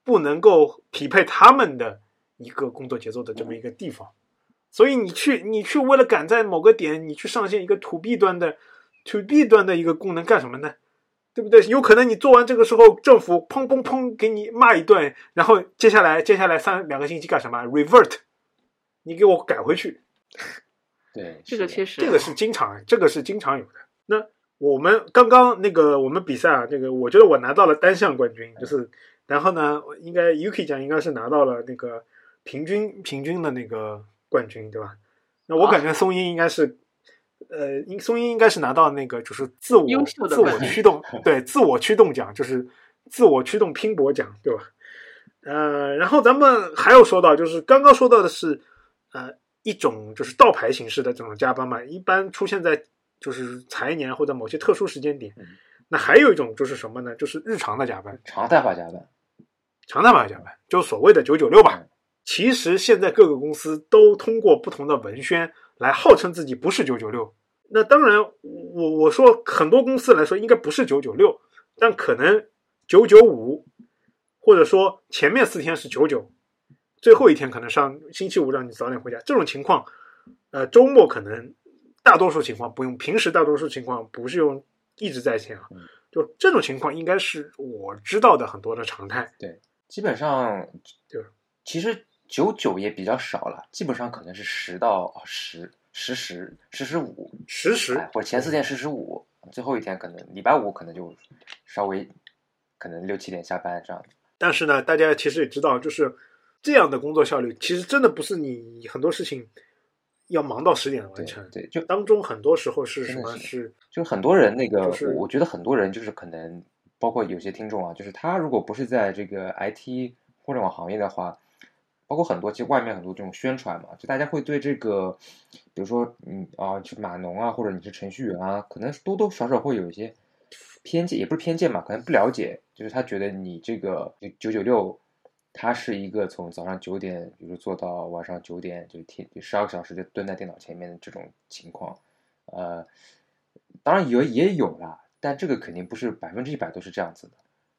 不能够匹配他们的一个工作节奏的这么一个地方。所以你去你去为了赶在某个点，你去上线一个 to B 端的 to B 端的一个功能干什么呢？对不对？有可能你做完这个时候，政府砰砰砰给你骂一顿，然后接下来接下来三两个星期干什么？revert，你给我改回去。对，这个确实，这个是经常，这个是经常有的。那我们刚刚那个我们比赛啊，这个我觉得我拿到了单项冠军，就是然后呢，应该 UK 奖应该是拿到了那个平均平均的那个冠军，对吧？那我感觉松英应该是，呃，应松英应该是拿到那个就是自我自我驱动，对自我驱动奖，就是自我驱动拼搏奖，对吧？呃，然后咱们还有说到，就是刚刚说到的是，呃，一种就是倒牌形式的这种加班嘛，一般出现在就是财年或者某些特殊时间点嗯。那还有一种就是什么呢？就是日常的加班，常态化加班，常态化加班，就所谓的九九六吧嗯。其实现在各个公司都通过不同的文宣来号称自己不是九九六。那当然，我我说很多公司来说应该不是九九六，但可能九九五，或者说前面四天是九九，最后一天可能上星期五让你早点回家。这种情况，呃，周末可能大多数情况不用，平时大多数情况不是用一直在线啊嗯，就这种情况应该是我知道的很多的常态。对基本上就，其实九九也比较少了，基本上可能是十到十十十十十五，十十哎，或者前四天十十五，最后一天可能礼拜五可能就稍微可能六七点下班这样。但是呢，大家其实也知道，就是这样的工作效率，其实真的不是你很多事情要忙到十点完成，对，就当中很多时候是什么是就很多人那个，就是我我觉得很多人就是可能，包括有些听众啊，就是他如果不是在这个 IT 互联网行业的话，包括很多其实外面很多这种宣传嘛，就大家会对这个，比如说你啊，你是码农啊，或者你是程序员啊，可能多多少少会有一些偏见，也不是偏见嘛，可能不了解，就是他觉得你这个九九六。他是一个从早上九点，比如说做到晚上九点，就天就十二个小时就蹲在电脑前面的这种情况，呃，当然也也有啦，但这个肯定不是百分之一百都是这样子的。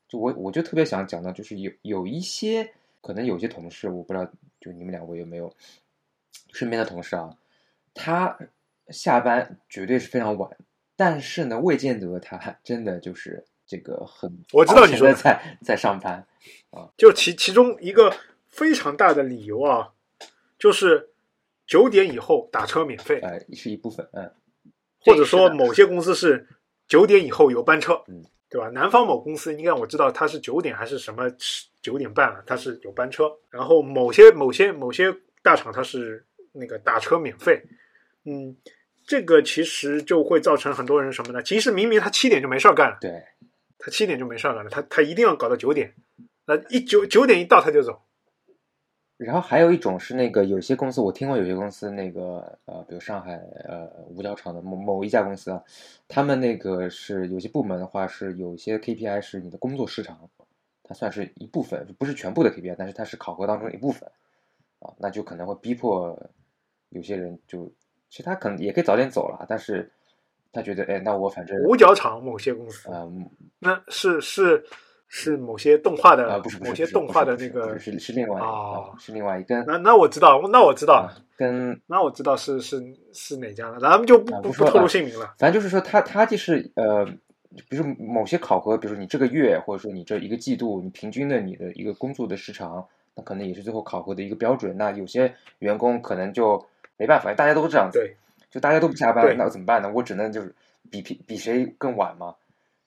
就我我就特别想讲到，就是有有一些可能有些同事，我不知道就你们两位有没有身边的同事啊，他下班绝对是非常晚，但是呢，未见得他真的就是这个很我知道你说在在上班啊，就其其中一个非常大的理由啊，就是九点以后打车免费，呃，是一部分，嗯，或者说某些公司是九点以后有班车，嗯，对吧？南方某公司应该我知道它是九点还是什么九点半了，它是有班车。然后某些某些某些大厂它是那个打车免费，嗯，这个其实就会造成很多人什么呢？其实明明他七点就没事儿干了，对，他七点就没事儿干了，他他一定要搞到九点，那一九九点一到他就走，然后还有一种是那个有些公司，我听过有些公司那个呃，比如上海呃五角场的某某一家公司啊，他们那个是有些部门的话是有些 KPI 是你的工作时长，它算是一部分，不是全部的 KPI，但是它是考核当中的一部分啊，那就可能会逼迫有些人就其实他可能也可以早点走了，但是他觉得哎，那我反正五角场某些公司，嗯那是是是某些动画的、啊不是某些动画的那个，是是另外哦啊是另外一个跟那那我知道，那我知道，啊跟那我知道是是是哪家了，咱们就不不不透露姓名了。反正就是说他他就是呃，比如说某些考核，比如说你这个月或者说你这一个季度，你平均的你的一个工作的时长，那可能也是最后考核的一个标准。那有些员工可能就没办法，大家都这样子，对，就大家都不加班，那怎么办呢？我只能就是比比比谁更晚嘛，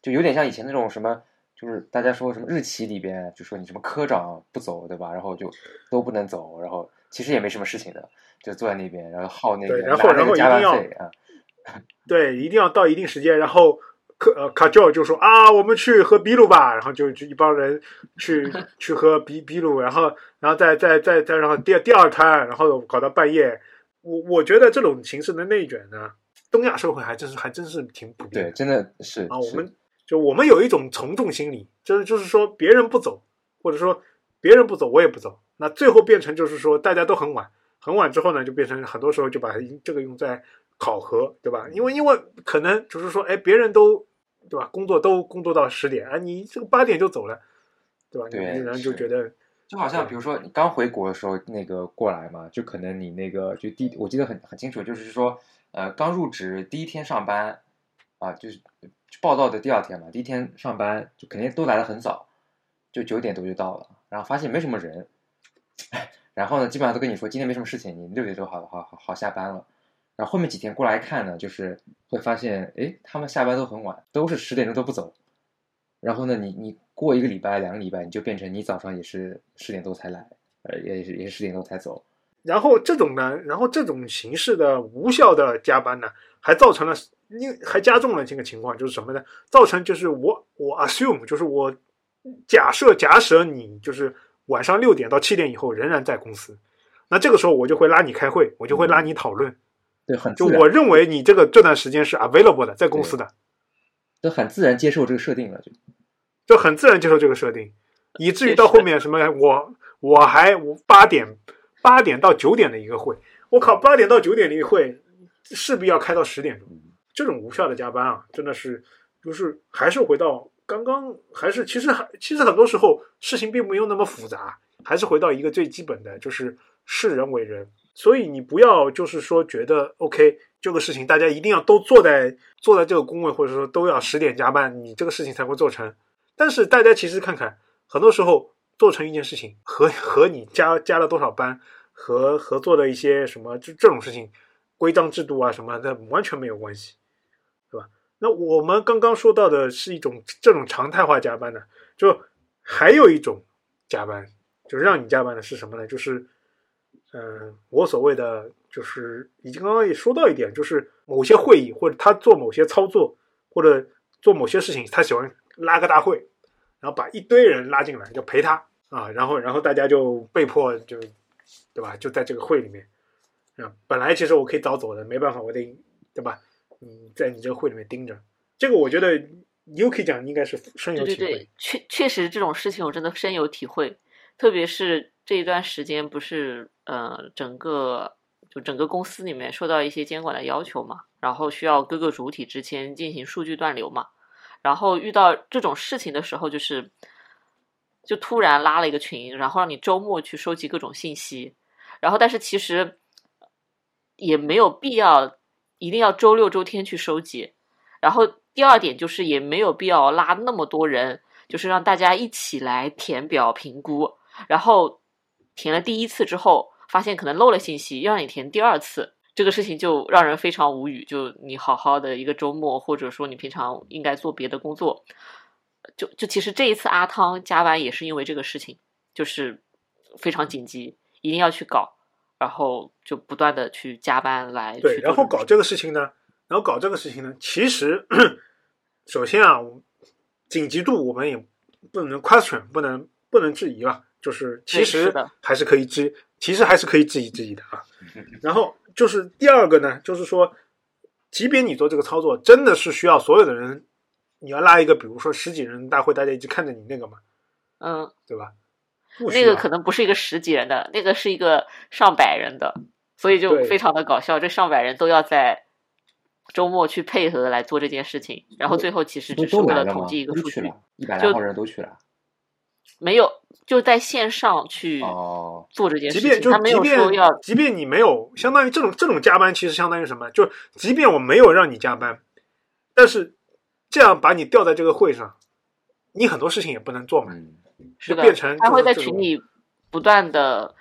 就有点像以前那种什么。就是大家说什么日企里边，就说你什么科长不走，对吧？然后就都不能走，然后其实也没什么事情的，就坐在那边，然后耗那个然后然后加一定要班费啊。对，一定要到一定时间，然后卡呃卡教就说啊，我们去喝比鲁吧，然后就就一帮人去 去喝比比鲁，然后然后再再再再然后第第二摊，然后搞到半夜。我我觉得这种形式的内卷呢，东亚社会还真是还真是挺普遍对，的。真的是啊，我们就我们有一种从众心理，就是就是说别人不走，或者说别人不走我也不走，那最后变成就是说大家都很晚，很晚之后呢，就变成很多时候就把这个用在考核，对吧？因为因为可能就是说，哎，别人都对吧，工作都工作到十点，啊，你这个八点就走了，对吧？对有的人就觉得就好像比如说你刚回国的时候，那个过来嘛，就可能你那个就第我记得很很清楚，就是说呃刚入职第一天上班啊，就是报道的第二天嘛，第一天上班就肯定都来的很早，就九点多就到了，然后发现没什么人，然后呢基本上都跟你说今天没什么事情，你六点多好好好好下班了，然后后面几天过来看呢，就是会发现哎他们下班都很晚，都是十点钟都不走，然后呢你你。过一个礼拜、两个礼拜，你就变成你早上也是十点多才来，呃，也是也是十点多才走。然后这种呢，然后这种形式的无效的加班呢，还造成了，因还加重了这个情况，就是什么呢？造成就是我我 assume 就是我假设假设你就是晚上六点到七点以后仍然在公司，那这个时候我就会拉你开会，我就会拉你讨论。对，很就我认为你这个这段时间是 available 的，在公司的，都很自然接受这个设定了，就。就很自然接受这个设定，以至于到后面什么我我还八点八点到九点的一个会，我靠八点到九点的一个会势必要开到十点钟，这种无效的加班啊，真的是就是还是回到刚刚，还是其实还其实很多时候事情并没有那么复杂，还是回到一个最基本的就是视人为人，所以你不要就是说觉得 OK 这个事情大家一定要都坐在坐在这个工位，或者说都要十点加班，你这个事情才会做成。但是大家其实看看，很多时候做成一件事情和和你加加了多少班，和合作的一些什么这这种事情，规章制度啊什么的完全没有关系，对吧？那我们刚刚说到的是一种这种常态化加班的，就还有一种加班，就让你加班的是什么呢？就是，嗯，我所谓的就是已经刚刚也说到一点，就是某些会议或者他做某些操作或者做某些事情，他喜欢。拉个大会，然后把一堆人拉进来，就陪他啊，然后然后大家就被迫就，对吧？就在这个会里面，啊，本来其实我可以早走的，没办法，我得，对吧？嗯在你这个会里面盯着，这个我觉得 UK 讲应该是深有体会。对对对，确确实这种事情我真的深有体会，特别是这一段时间不是呃整个就整个公司里面受到一些监管的要求嘛，然后需要各个主体之间进行数据断流嘛。然后遇到这种事情的时候，就是，就突然拉了一个群，然后让你周末去收集各种信息，然后但是其实也没有必要一定要周六周天去收集。然后第二点就是也没有必要拉那么多人，就是让大家一起来填表评估。然后填了第一次之后，发现可能漏了信息，要让你填第二次。这个事情就让人非常无语。就你好好的一个周末，或者说你平常应该做别的工作，就就其实这一次阿汤加班也是因为这个事情，就是非常紧急，一定要去搞，然后就不断的去加班来。对，然后搞这个事情呢，然后搞这个事情呢，其实首先啊，紧急度我们也不能 question，不能不能质疑吧，就是其实还是可以质，其实还是可以质疑质疑的啊，然后。就是第二个呢，就是说，即便你做这个操作，真的是需要所有的人，你要拉一个，比如说十几人大会，大家一直看着你那个嘛，嗯，对吧？那个可能不是一个十几人的，那个是一个上百人的，所以就非常的搞笑。这上百人都要在周末去配合来做这件事情，然后最后其实只是为了统计一个数据，一百来号人都去了。没有，就在线上去做这件事情。他没有说要，即便你没有，相当于这种这种加班，其实相当于什么？就即便我没有让你加班，但是这样把你调在这个会上，你很多事情也不能做嘛。是的，变成他会在群里不断的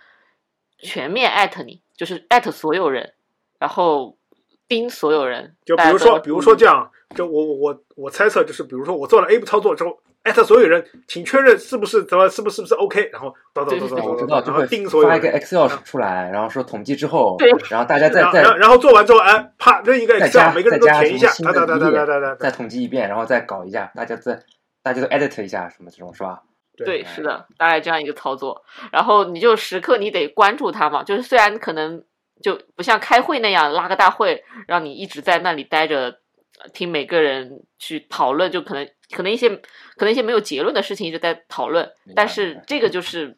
全面艾特你，就是艾特所有人，然后盯所有人。就比如说，比如说这样，就我我我猜测，就是比如说我做了 A 步操作之后。艾特所有人，请确认是不是怎么是不是不是 OK，然后叨叨叨叨叨，我知道就会发一个 Excel 出来，然后说统计之后，对，然后大家再再然后做完之后，哎，啪扔一个 Excel，每个人都填一下，哒哒哒哒哒哒哒，再统计一遍，然后再搞一下，大家再大家都 edit 一下什么这种是吧？对，是的，大概这样一个操作，然后你就时刻你得关注他嘛，就是虽然可能就不像开会那样拉个大会，让你一直在那里待着。听每个人去讨论，就可能可能一些可能一些没有结论的事情一直在讨论，但是这个就是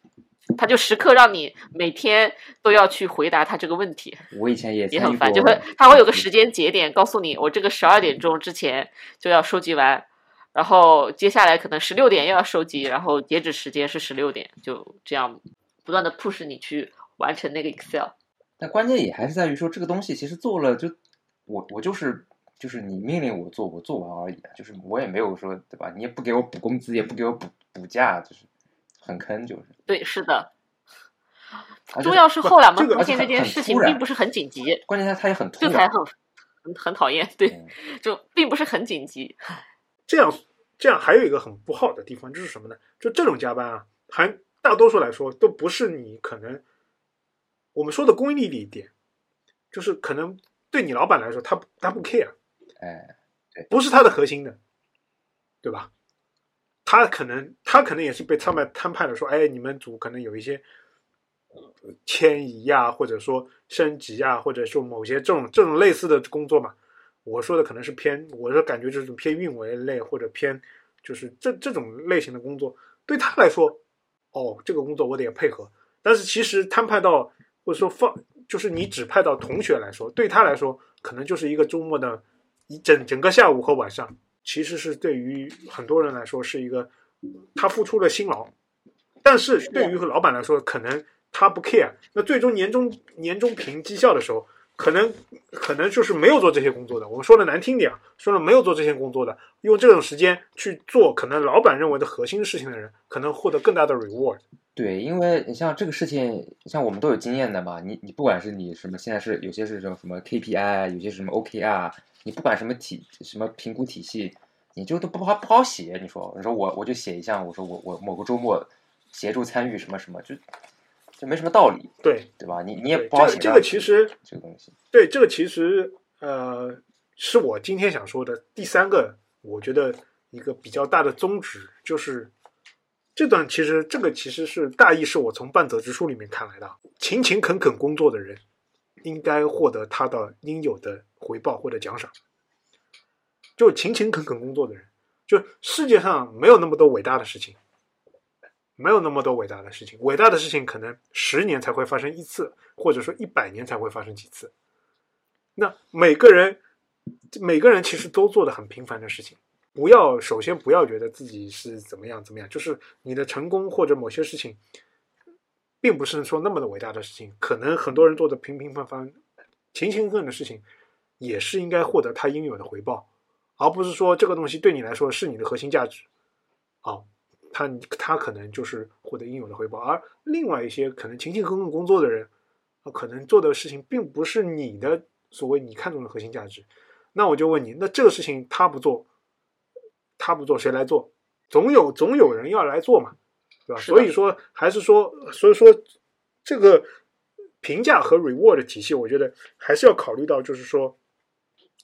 他就时刻让你每天都要去回答他这个问题。我以前也也很烦，就会他会有个时间节点告诉你，我这个十二点钟之前就要收集完，然后接下来可能十六点又要收集，然后截止时间是十六点，就这样不断的 push 你去完成那个 Excel。但关键也还是在于说，这个东西其实做了就我我就是就是你命令我做，我做完而已啊，就是我也没有说对吧？你也不给我补工资，也不给我补补假，就是很坑，就是。对，是的。重要是后来我们这个发现这件事情并不是很紧急，关键他他也很突然，这才很很很讨厌。对，嗯就并不是很紧急。这样这样还有一个很不好的地方就是什么呢？就这种加班啊，还大多数来说都不是你可能我们说的功利一点，就是可能对你老板来说，他他不 care，哎，不是他的核心的，对吧？他可能他可能也是被摊派摊派的，说，哎，你们组可能有一些迁移呀，或者说升级呀，或者说某些这种这种类似的工作嘛。我说的可能是偏，我是感觉这种偏运维类或者偏就是这这种类型的工作，对他来说，哦，这个工作我得配合。但是其实摊派到或者说放，就是你指派到同学来说，对他来说可能就是一个周末的一整整个下午和晚上，其实是对于很多人来说是一个他付出了辛劳，但是对于老板来说，可能他不 care。那最终年终年终评绩效的时候，可能可能就是没有做这些工作的。我们说的难听点啊，说了没有做这些工作的，用这种时间去做可能老板认为的核心事情的人，可能获得更大的 reward。对，因为你像这个事情，像我们都有经验的嘛，你你不管是你什么，现在是有些是什么什么 KPI，有些是什么 OKR，你不管什么体什么评估体系，你就都不好不好写。你说，你说我我就写一项，我说我我某个周末协助参与什么什么，就就没什么道理，对，对吧？你你也不好写这个这个其实这个东西。对，这个其实呃，是我今天想说的第三个，我觉得一个比较大的宗旨，就是这段其实这个其实是大意是我从半泽直树里面看来的，勤勤恳恳工作的人应该获得他的应有的回报或者奖赏。就勤勤恳恳工作的人，就世界上没有那么多伟大的事情，没有那么多伟大的事情，伟大的事情可能十年才会发生一次，或者说一百年才会发生几次。那每个人，每个人其实都做的很平凡的事情。不要首先不要觉得自己是怎么样怎么样，就是你的成功或者某些事情，并不是说那么的伟大的事情。可能很多人做的平平凡凡、勤勤恳恳的事情，也是应该获得他应有的回报，而不是说这个东西对你来说是你的核心价值。啊，他他可能就是获得应有的回报，而另外一些可能勤勤恳恳工作的人，可能做的事情并不是你的所谓你看中的核心价值。那我就问你，那这个事情他不做，他不做谁来做？总有总有人要来做嘛，对吧？所以说还是说，所以说这个评价和 reward 的体系，我觉得还是要考虑到，就是说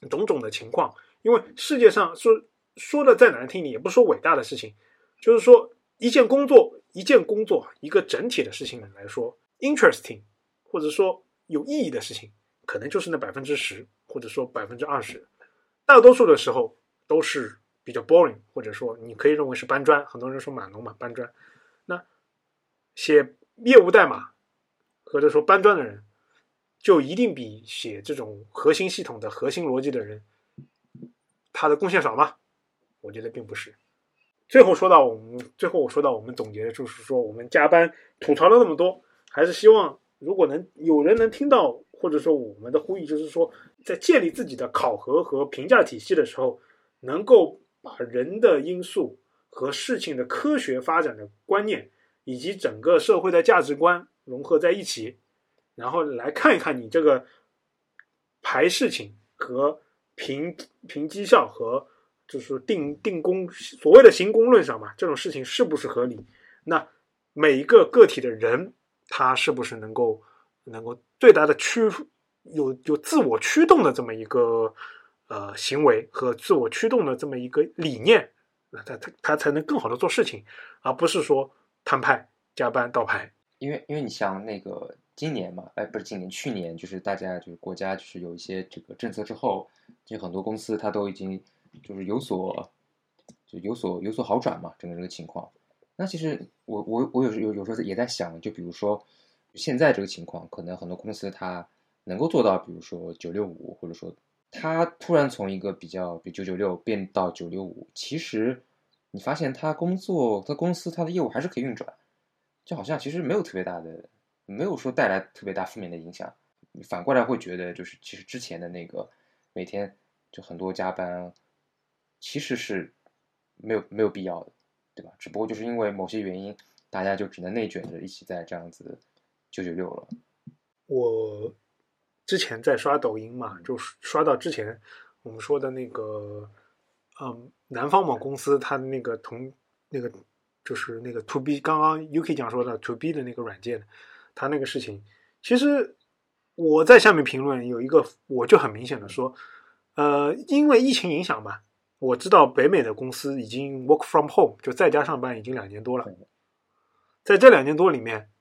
种种的情况，因为世界上说说的再难听，你也不说伟大的事情，就是说一件工作，一件工作，一个整体的事情来说，interesting 或者说有意义的事情，可能就是那百分之十，或者说百分之二十，大多数的时候都是比较 boring，或者说你可以认为是搬砖，很多人说码农嘛，搬砖。写业务代码或者说搬砖的人，就一定比写这种核心系统的核心逻辑的人，他的贡献少吗？我觉得并不是。最后说到我们，最后我说到我们总结的就是说，我们加班吐槽了那么多，还是希望如果能有人能听到，或者说我们的呼吁，就是说在建立自己的考核和评价体系的时候，能够把人的因素和事情的科学发展的观念，以及整个社会的价值观融合在一起，然后来看一看你这个排事情和评评绩效和就是定定功所谓的行功论上嘛，这种事情是不是合理？那每一个个体的人，他是不是能够能够最大的驱有有自我驱动的这么一个呃行为和自我驱动的这么一个理念，那他他他才能更好的做事情，而不是说摊派加班倒牌。因为因为你像那个今年嘛，哎，不是今年，去年就是大家就是国家就是有一些这个政策之后，就很多公司它都已经就是有所就有所有所好转嘛，整个这个情况。那其实我我我有时有有时候也在想，就比如说现在这个情况，可能很多公司它能够做到，比如说九六五或者说它突然从一个比较比九九六变到九六五，其实你发现他工作、他公司、他的业务还是可以运转，就好像其实没有特别大的，没有说带来特别大负面的影响。反过来会觉得，就是其实之前的那个每天就很多加班，其实是没有没有必要的，对吧？只不过就是因为某些原因，大家就只能内卷着一起在这样子九九六了。我之前在刷抖音嘛，就刷到之前我们说的那个，嗯，南方某公司它那个同那个就是那个 to B，刚刚 UK 讲说的 to B 的那个软件，它那个事情，其实我在下面评论有一个，我就很明显的说，呃，因为疫情影响嘛，我知道北美的公司已经 work from home 就在家上班已经两年多了，在这两年多里面，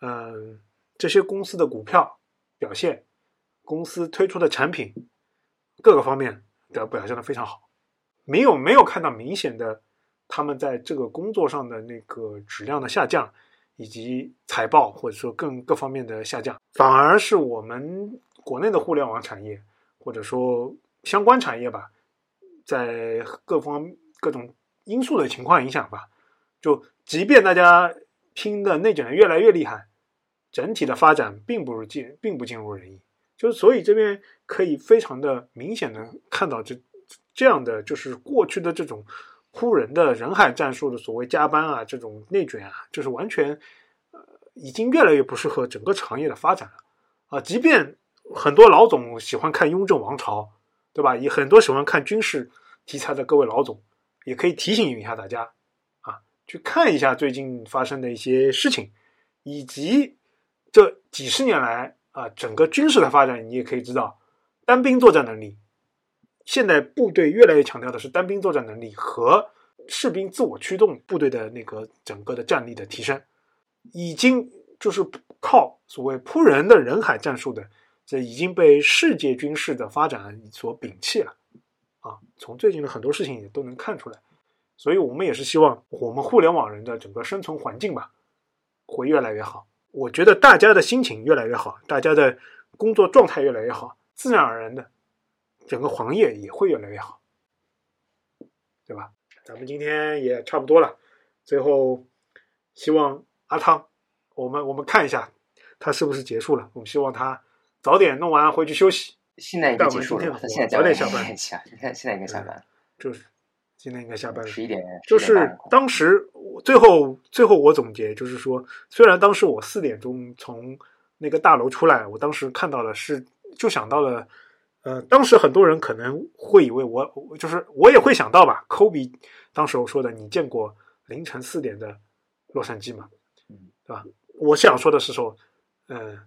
嗯、这些公司的股票表现，公司推出的产品各个方面的表现的非常好，没有没有看到明显的他们在这个工作上的那个质量的下降，以及财报或者说更各方面的下降，反而是我们国内的互联网产业或者说相关产业吧，在各方各种因素的情况影响吧，就即便大家拼的内卷的越来越厉害，整体的发展并不如尽并不尽如人意。就是所以这边可以非常的明显的看到这这样的就是过去的这种忽人的人海战术的所谓加班啊，这种内卷啊，就是完全呃已经越来越不适合整个行业的发展了啊。即便很多老总喜欢看《雍正王朝》，对吧？也很多喜欢看军事题材的各位老总，也可以提醒一下大家啊，去看一下最近发生的一些事情，以及这几十年来啊整个军事的发展，你也可以知道，单兵作战能力，现在部队越来越强调的是单兵作战能力和士兵自我驱动部队的那个整个的战力的提升，已经就是靠所谓扑人的人海战术的，这已经被世界军事的发展所摒弃了啊！从最近的很多事情也都能看出来，所以我们也是希望我们互联网人的整个生存环境吧，会越来越好。我觉得大家的心情越来越好，大家的工作状态越来越好，自然而然的，整个行业也会越来越好，对吧？咱们今天也差不多了，最后希望阿汤，我们我们看一下他是不是结束了，我们希望他早点弄完回去休息。现在已经结束了吧，他现在早点下班下，你看现在应该下班，就是今天应该下班了，十一点，就是当时最后最后我总结就是说，虽然当时我四点钟从那个大楼出来，我当时看到了是就想到了，呃，当时很多人可能会以为我我就是我也会想到吧，科比当时我说的，你见过凌晨四点的洛杉矶吗？嗯，对吧？我想说的是说，呃，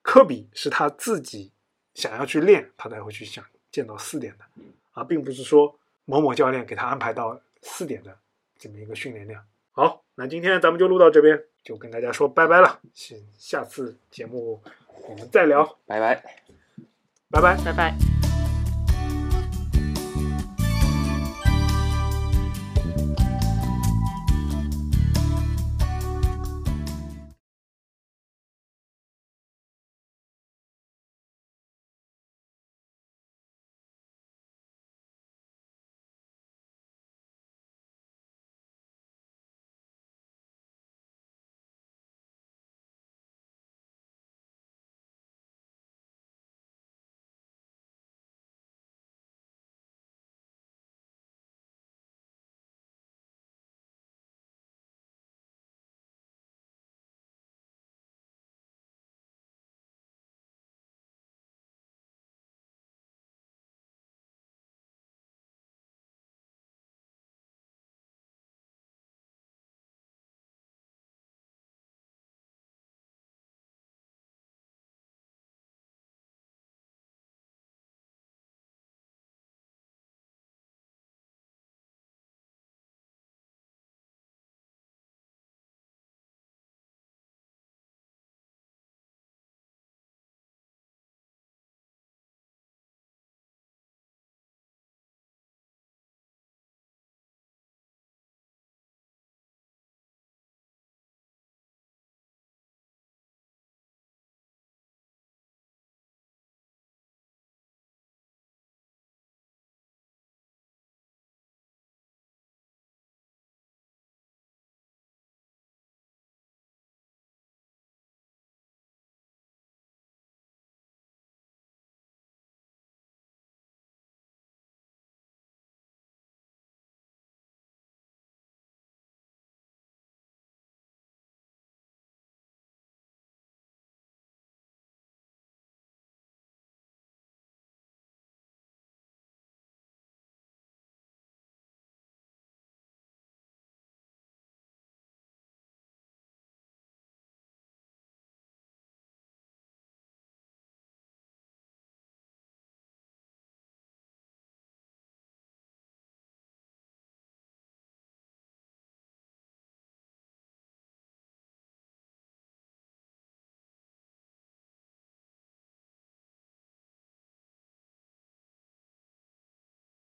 科比是他自己想要去练，他才会去想见到四点的，啊，并不是说某某教练给他安排到四点的这么一个训练量。好，那今天咱们就录到这边，就跟大家说拜拜了。下下次节目我们再聊，拜拜。拜拜。拜拜。